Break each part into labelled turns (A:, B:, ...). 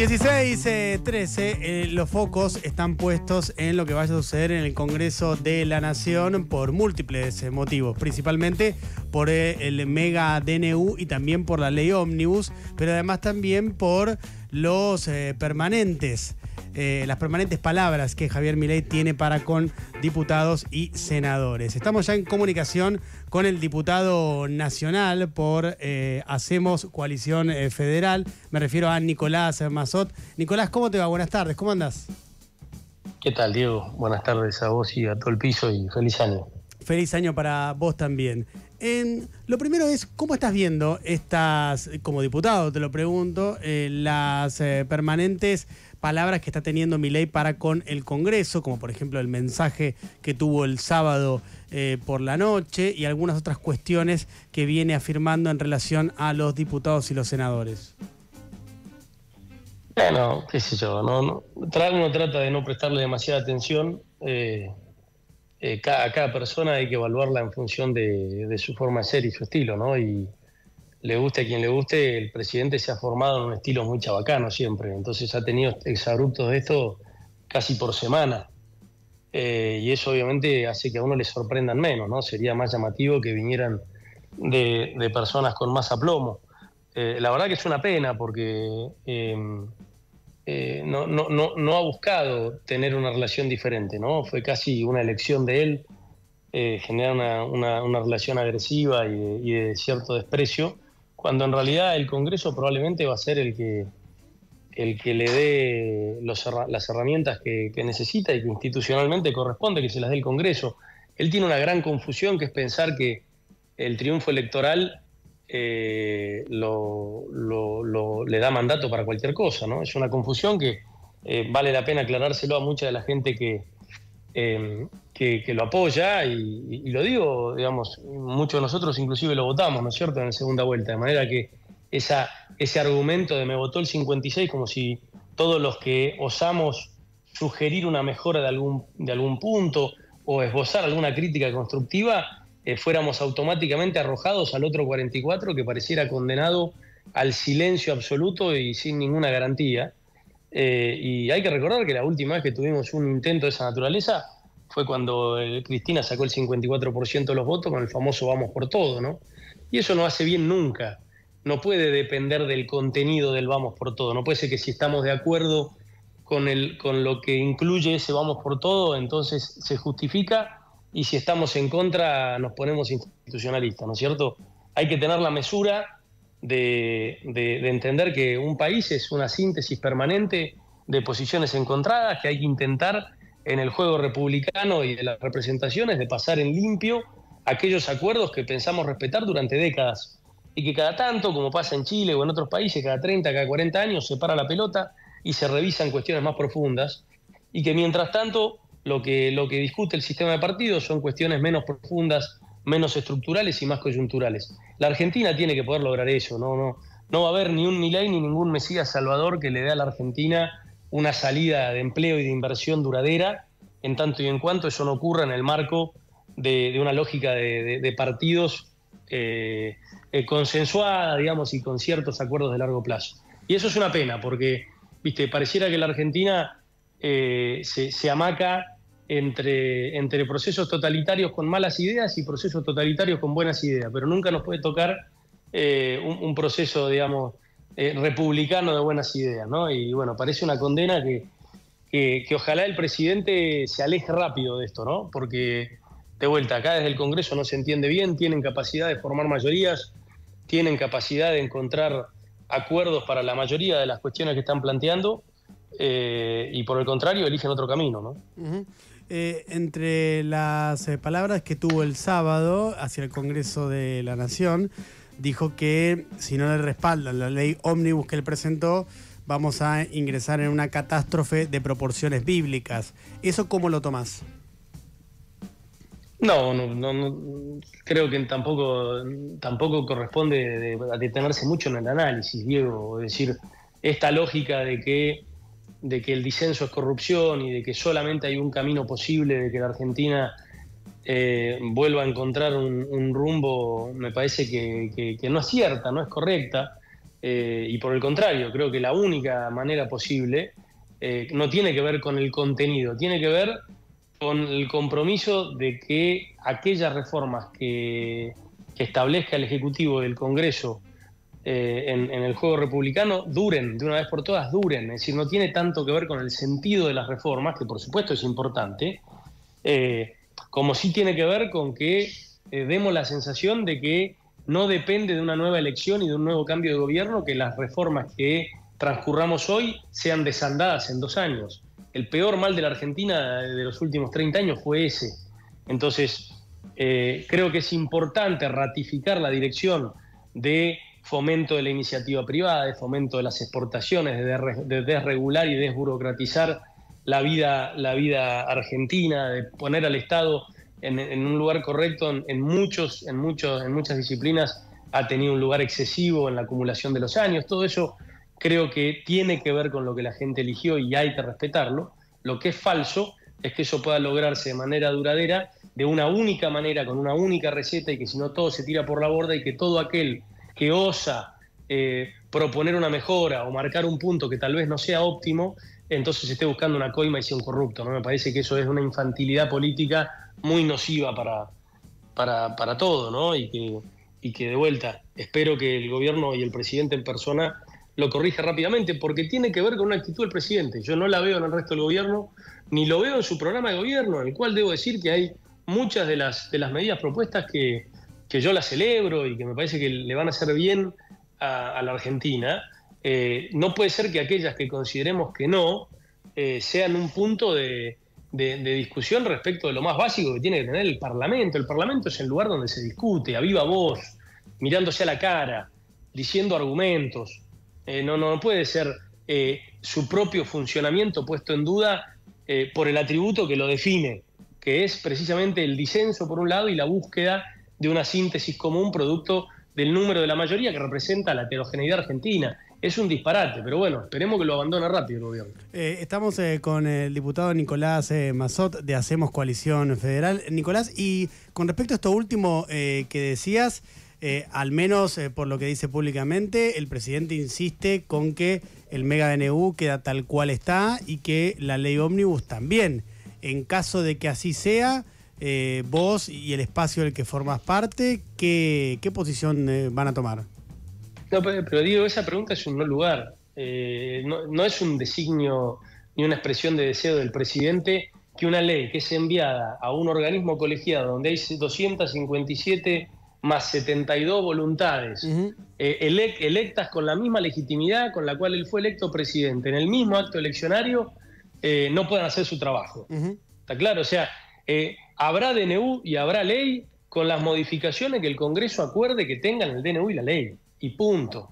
A: 16, 13, eh, los focos están puestos en lo que vaya a suceder en el Congreso de la Nación por múltiples eh, motivos, principalmente por eh, el mega DNU y también por la ley ómnibus, pero además también por los permanentes eh, las permanentes palabras que Javier Milei tiene para con diputados y senadores. Estamos ya en comunicación con el diputado nacional por eh, Hacemos Coalición eh, Federal. Me refiero a Nicolás Mazot. Nicolás, ¿cómo te va? Buenas tardes, ¿cómo andas?
B: ¿Qué tal, Diego? Buenas tardes a vos y a todo el piso y feliz año.
A: Feliz año para vos también. Lo primero es, ¿cómo estás viendo estas, como diputado te lo pregunto, las permanentes palabras que está teniendo ley para con el Congreso, como por ejemplo el mensaje que tuvo el sábado eh, por la noche y algunas otras cuestiones que viene afirmando en relación a los diputados y los senadores.
B: Bueno, qué sé yo, no, no, uno trata de no prestarle demasiada atención. Eh, eh, a cada persona hay que evaluarla en función de, su forma de ser y su estilo, ¿no? Y, le guste a quien le guste, el presidente se ha formado en un estilo muy chabacano siempre, entonces ha tenido exabruptos de esto casi por semana. Eh, y eso obviamente hace que a uno le sorprendan menos, ¿no? Sería más llamativo que vinieran de, personas con más aplomo. Eh, la verdad que es una pena porque em, eh, no, no, ha buscado tener una relación diferente, ¿no? Fue casi una elección de él generar una, una, relación agresiva y de cierto desprecio cuando en realidad el Congreso probablemente va a ser el que, el que le dé las herramientas que, necesita y que institucionalmente corresponde que se las dé el Congreso. Él tiene una gran confusión que es pensar que el triunfo electoral eh, le da mandato para cualquier cosa, ¿no? Es una confusión que eh, vale la pena aclarárselo a mucha de la gente que, eh, que, lo apoya y, lo digo, digamos, muchos de nosotros inclusive lo votamos, ¿no es cierto?, en la segunda vuelta, de manera que esa, ese argumento de me votó el 56 como si todos los que osamos sugerir una mejora de algún, de algún punto o esbozar alguna crítica constructiva, eh, fuéramos automáticamente arrojados al otro 44 que pareciera condenado al silencio absoluto y sin ninguna garantía. Eh, y hay que recordar que la última vez que tuvimos un intento de esa naturaleza fue cuando eh, Cristina sacó el 54% de los votos con el famoso vamos por todo, ¿no? Y eso no hace bien nunca. No puede depender del contenido del vamos por todo. No puede ser que si estamos de acuerdo con, el, con lo que incluye ese vamos por todo, entonces se justifica y si estamos en contra nos ponemos institucionalistas, ¿no es cierto? Hay que tener la mesura de, entender que un país es una síntesis permanente de posiciones encontradas, que hay que intentar en el juego republicano y de las representaciones de pasar en limpio aquellos acuerdos que pensamos respetar durante décadas y que cada tanto, como pasa en Chile o en otros países, cada 30, cada 40 años se para la pelota y se revisan cuestiones más profundas y que mientras tanto lo que, lo que discute el sistema de partidos son cuestiones menos profundas menos estructurales y más coyunturales. La Argentina tiene que poder lograr eso, no, no, no va a haber ni un Milei ni ningún Mesías Salvador que le dé a la Argentina una salida de empleo y de inversión duradera, en tanto y en cuanto eso no ocurra en el marco de, una lógica de, partidos eh, eh, consensuada, digamos, y con ciertos acuerdos de largo plazo. Y eso es una pena, porque, viste, pareciera que la Argentina eh, se, se amaca entre, entre procesos totalitarios con malas ideas y procesos totalitarios con buenas ideas, pero nunca nos puede tocar eh, un, proceso, digamos, eh, republicano de buenas ideas, ¿no? Y bueno, parece una condena que, que, ojalá el presidente se aleje rápido de esto, ¿no? Porque, de vuelta, acá desde el Congreso no se entiende bien, tienen capacidad de formar mayorías, tienen capacidad de encontrar acuerdos para la mayoría de las cuestiones que están planteando, eh, y por el contrario eligen otro camino, ¿no?
A: Eh, entre las eh, palabras que tuvo el sábado hacia el Congreso de la Nación, dijo que si no le respaldan la ley ómnibus que él presentó, vamos a ingresar en una catástrofe de proporciones bíblicas. ¿Eso cómo lo tomás?
B: No, no, no, creo que tampoco, tampoco corresponde detenerse mucho en el análisis, Diego. Es decir, esta lógica de que de que el disenso es corrupción y de que solamente hay un camino posible de que la Argentina eh, vuelva a encontrar un, rumbo, me parece que, no es cierta, no es correcta. Eh, y por el contrario, creo que la única manera posible eh, no tiene que ver con el contenido, tiene que ver con el compromiso de que aquellas reformas que, establezca el Ejecutivo del Congreso eh, en, el juego republicano duren, de una vez por todas duren. Es decir, no tiene tanto que ver con el sentido de las reformas, que por supuesto es importante, como sí tiene que ver con que demos la sensación de que no depende de una nueva elección y de un nuevo cambio de gobierno que las reformas que transcurramos hoy sean desandadas en dos años. El peor mal de la Argentina de los últimos 30 años fue ese. Entonces, eh, creo que es importante ratificar la dirección de fomento de la iniciativa privada, de fomento de las exportaciones, de, desregular y desburocratizar la vida, la vida argentina, de poner al Estado en, un lugar correcto en, muchos, en, muchos, en muchas disciplinas ha tenido un lugar excesivo en la acumulación de los años. Todo eso creo que tiene que ver con lo que la gente eligió y hay que respetarlo. Lo que es falso es que eso pueda lograrse de manera duradera, de una única manera, con una única receta y que si no todo se tira por la borda y que todo aquel que osa eh, proponer una mejora o marcar un punto que tal vez no sea óptimo, entonces esté buscando una coima y sea un corrupto. ¿no? Me parece que eso es una infantilidad política muy nociva para, para, para todo, ¿no? Y que, y que de vuelta, espero que el gobierno y el presidente en persona lo corrija rápidamente, porque tiene que ver con una actitud del presidente. Yo no la veo en el resto del gobierno, ni lo veo en su programa de gobierno, en el cual debo decir que hay muchas de las, de las medidas propuestas que, que yo las celebro y que me parece que le van a hacer bien a, la Argentina. Eh, no puede ser que aquellas que consideremos que no eh, sean un punto de, de, discusión respecto de lo más básico que tiene que tener el Parlamento. El Parlamento es el lugar donde se discute, a viva voz, mirándose a la cara, diciendo argumentos. Eh, no, no puede ser su propio funcionamiento puesto en duda por el atributo que lo define, que es precisamente el disenso por un lado y la búsqueda de una síntesis común producto del número de la mayoría que representa la heterogeneidad argentina es un disparate, pero bueno, esperemos que lo abandone rápido el gobierno.
A: Eh, estamos eh, con el diputado Nicolás eh, Mazot de Hacemos Coalición Federal. Nicolás, y con respecto a esto último que decías, al menos por lo que dice públicamente, el presidente insiste con que el mega DNU queda tal cual está y que la ley ómnibus también. En caso de que así sea, vos y el espacio del que formas parte, ¿qué, qué posición van a tomar?
B: No, pero, digo, esa pregunta es un no lugar. Eh, no, es un designio ni una expresión de deseo del presidente que una ley que es enviada a un organismo colegiado donde hay 257 más 72 voluntades eh, electas con la misma legitimidad con la cual él fue electo presidente en el mismo acto eleccionario, eh, no puedan hacer su trabajo. ¿Está claro? O sea, habrá DNU y habrá ley con las modificaciones que el Congreso acuerde que tengan el DNU y la ley y punto.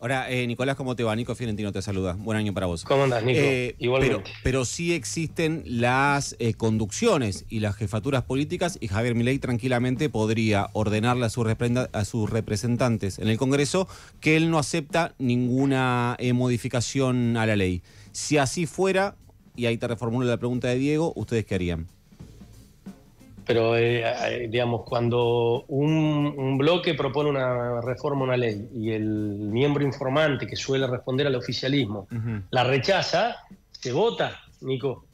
C: Ahora, eh, Nicolás, ¿cómo te va? Nico Fiorentino te saluda. Buen año para vos.
B: ¿Cómo andas, Nico? Eh,
C: Igualmente. Pero, sí existen las eh, conducciones y las jefaturas políticas y Javier Milei tranquilamente podría ordenarle a, a sus representantes en el Congreso que él no acepta ninguna modificación a la ley. Si así fuera, y ahí te reformulo la pregunta de Diego, ¿ustedes qué harían?
B: Pero, eh, eh, digamos, cuando un, bloque propone una reforma, una ley, y el miembro informante que suele responder al oficialismo la rechaza, se vota, Nico.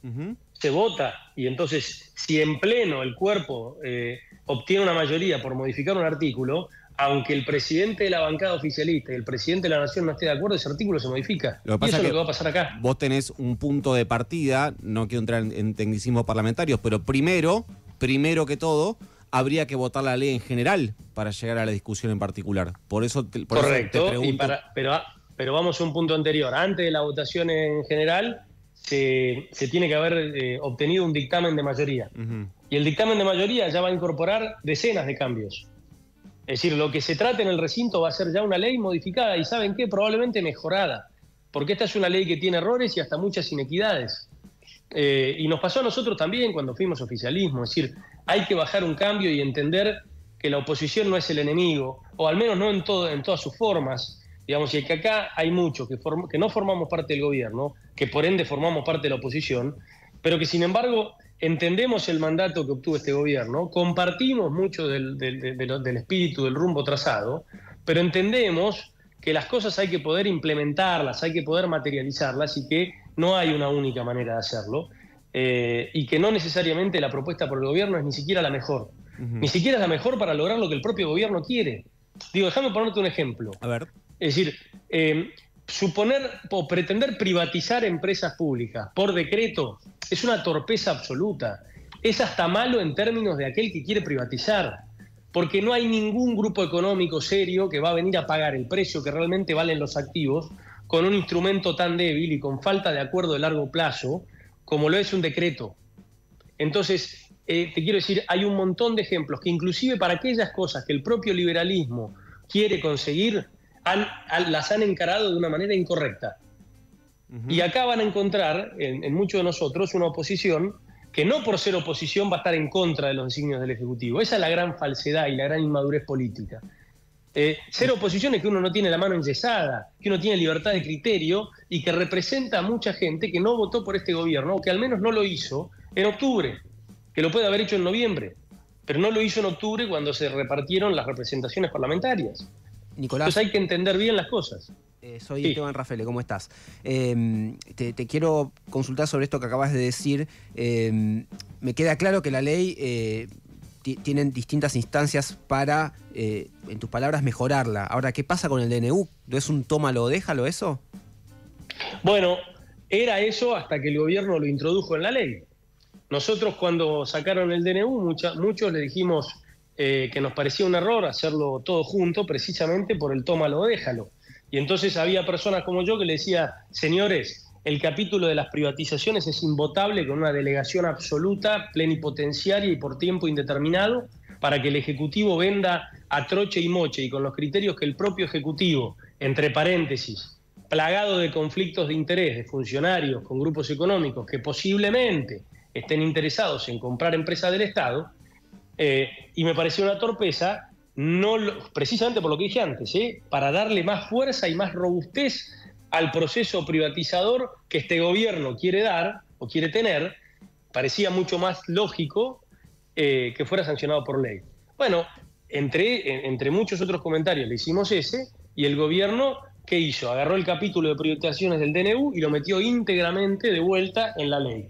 B: Se vota. Y entonces, si en pleno el cuerpo eh, obtiene una mayoría por modificar un artículo, aunque el presidente de la bancada oficialista y el presidente de la nación no esté de acuerdo, ese artículo se modifica.
C: Lo que pasa y eso es lo que va a pasar acá. Vos tenés un punto de partida, no quiero entrar en, tecnicismos parlamentarios, pero primero primero que todo, habría que votar la ley en general para llegar a la discusión en particular. Por eso te,
B: Correcto, pero, pero vamos a un punto anterior. Antes de la votación en general, se, tiene que haber eh, obtenido un dictamen de mayoría. Y el dictamen de mayoría ya va a incorporar decenas de cambios. Es decir, lo que se trate en el recinto va a ser ya una ley modificada y ¿saben qué? Probablemente mejorada. Porque esta es una ley que tiene errores y hasta muchas inequidades. Eh, y nos pasó a nosotros también cuando fuimos oficialismo, es decir, hay que bajar un cambio y entender que la oposición no es el enemigo, o al menos no en, todas sus formas, digamos, y que acá hay muchos que, que no formamos parte del gobierno, que por ende formamos parte de la oposición, pero que sin embargo entendemos el mandato que obtuvo este gobierno, compartimos mucho del, del espíritu, del rumbo trazado, pero entendemos que las cosas hay que poder implementarlas, hay que poder materializarlas y que no hay una única manera de hacerlo eh, y que no necesariamente la propuesta por el gobierno es ni siquiera la mejor. Ni siquiera es la mejor para lograr lo que el propio gobierno quiere. Digo, déjame ponerte un ejemplo.
C: A ver.
B: Es decir, eh, suponer o pretender privatizar empresas públicas por decreto es una torpeza absoluta. Es hasta malo en términos de aquel que quiere privatizar porque no hay ningún grupo económico serio que va a venir a pagar el precio que realmente valen los activos con un instrumento tan débil y con falta de acuerdo de largo plazo como lo es un decreto. Entonces, eh, te quiero decir, hay un montón de ejemplos que inclusive para aquellas cosas que el propio liberalismo quiere conseguir, las han encarado de una manera incorrecta. Y acá van a encontrar en, en muchos de nosotros una oposición que no por ser oposición va a estar en contra de los designios del Ejecutivo. Esa es la gran falsedad y la gran inmadurez política. Eh, ser oposición es que uno no tiene la mano enyesada, que uno tiene libertad de criterio y que representa a mucha gente que no votó por este gobierno, o que al menos no lo hizo en octubre, que lo puede haber hecho en noviembre, pero no lo hizo en octubre cuando se repartieron las representaciones parlamentarias.
D: Nicolás.
B: Entonces hay que entender bien las cosas.
D: Eh, soy Esteban Rafael, ¿cómo estás? Em, te, quiero consultar sobre esto que acabas de decir. Em, me queda claro que la ley eh, tiene distintas instancias para, eh, en tus palabras, mejorarla. Ahora, ¿qué pasa con el DNU? ¿No es un tómalo o déjalo eso?
B: Bueno, era eso hasta que el gobierno lo introdujo en la ley. Nosotros cuando sacaron el DNU, muchos le dijimos que nos parecía un error hacerlo todo junto, precisamente por el tómalo déjalo. Y entonces había personas como yo que le decía, señores, el capítulo de las privatizaciones es invotable con una delegación absoluta, plenipotenciaria y por tiempo indeterminado, para que el Ejecutivo venda a troche y moche y con los criterios que el propio Ejecutivo, entre paréntesis, plagado de conflictos de interés de funcionarios con grupos económicos que posiblemente estén interesados en comprar empresas del Estado, eh, y me pareció una torpeza no precisamente por lo que dije antes, ¿eh? para darle más fuerza y más robustez al proceso privatizador que este gobierno quiere dar o quiere tener, parecía mucho más lógico eh, que fuera sancionado por ley. Bueno, entre, entre muchos otros comentarios le hicimos ese y el gobierno, ¿qué hizo? Agarró el capítulo de privatizaciones del DNU y lo metió íntegramente de vuelta en la ley.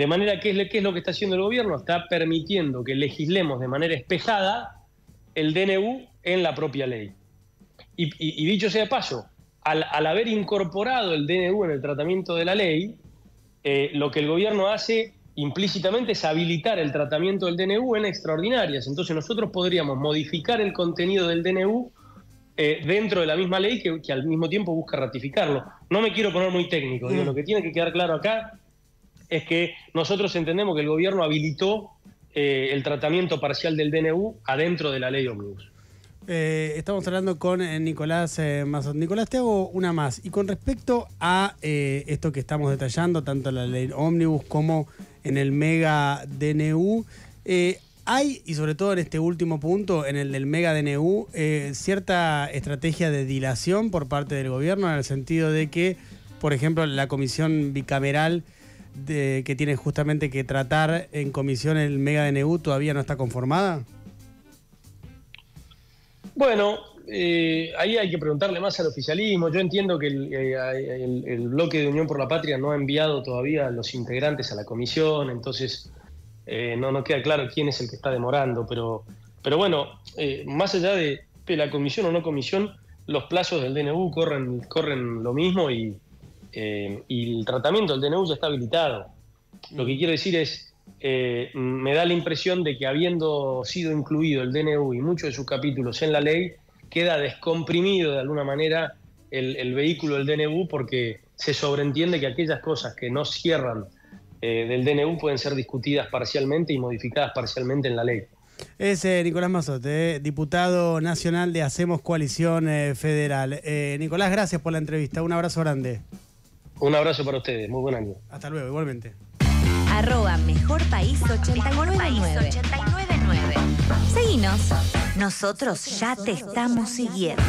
B: De manera que, ¿qué es lo que está haciendo el gobierno? Está permitiendo que legislemos de manera espejada el DNU en la propia ley. Y, dicho sea de paso, al, haber incorporado el DNU en el tratamiento de la ley, eh, lo que el gobierno hace implícitamente es habilitar el tratamiento del DNU en extraordinarias. Entonces nosotros podríamos modificar el contenido del DNU eh, dentro de la misma ley que, al mismo tiempo busca ratificarlo. No me quiero poner muy técnico, mm. lo que tiene que quedar claro acá es que nosotros entendemos que el gobierno habilitó eh, el tratamiento parcial del DNU adentro de la ley Omnibus.
A: Eh, estamos hablando con eh, Nicolás eh, Nicolás, te hago una más. Y con respecto a esto que estamos detallando, tanto en la ley Omnibus como en el mega DNU, hay, y sobre todo en este último punto, en el del mega DNU, cierta estrategia de dilación por parte del gobierno, en el sentido de que, por ejemplo, la comisión bicameral que tiene justamente que tratar en comisión el Mega DNU todavía no está conformada?
B: Bueno, eh, ahí hay que preguntarle más al oficialismo. Yo entiendo que eh, el, bloque de Unión por la Patria no ha enviado todavía a los integrantes a la comisión, entonces eh, no, no queda claro quién es el que está demorando, pero, pero bueno, más allá de, de, la comisión o no comisión, los plazos del DNU corren, corren lo mismo y, eh, y el tratamiento del DNU ya está habilitado. Lo que quiero decir es, eh, me da la impresión de que habiendo sido incluido el DNU y muchos de sus capítulos en la ley, queda descomprimido de alguna manera el, vehículo del DNU porque se sobreentiende que aquellas cosas que no cierran eh, del DNU pueden ser discutidas parcialmente y modificadas parcialmente en la ley.
A: Es Nicolás Mazote, diputado nacional de Hacemos Coalición Federal. Nicolás, gracias por la entrevista. Un abrazo grande.
B: Un abrazo para ustedes, muy buen año.
A: Hasta luego, igualmente.
E: Arroba Mejor País 899. Seguinos. Nosotros ya te estamos siguiendo.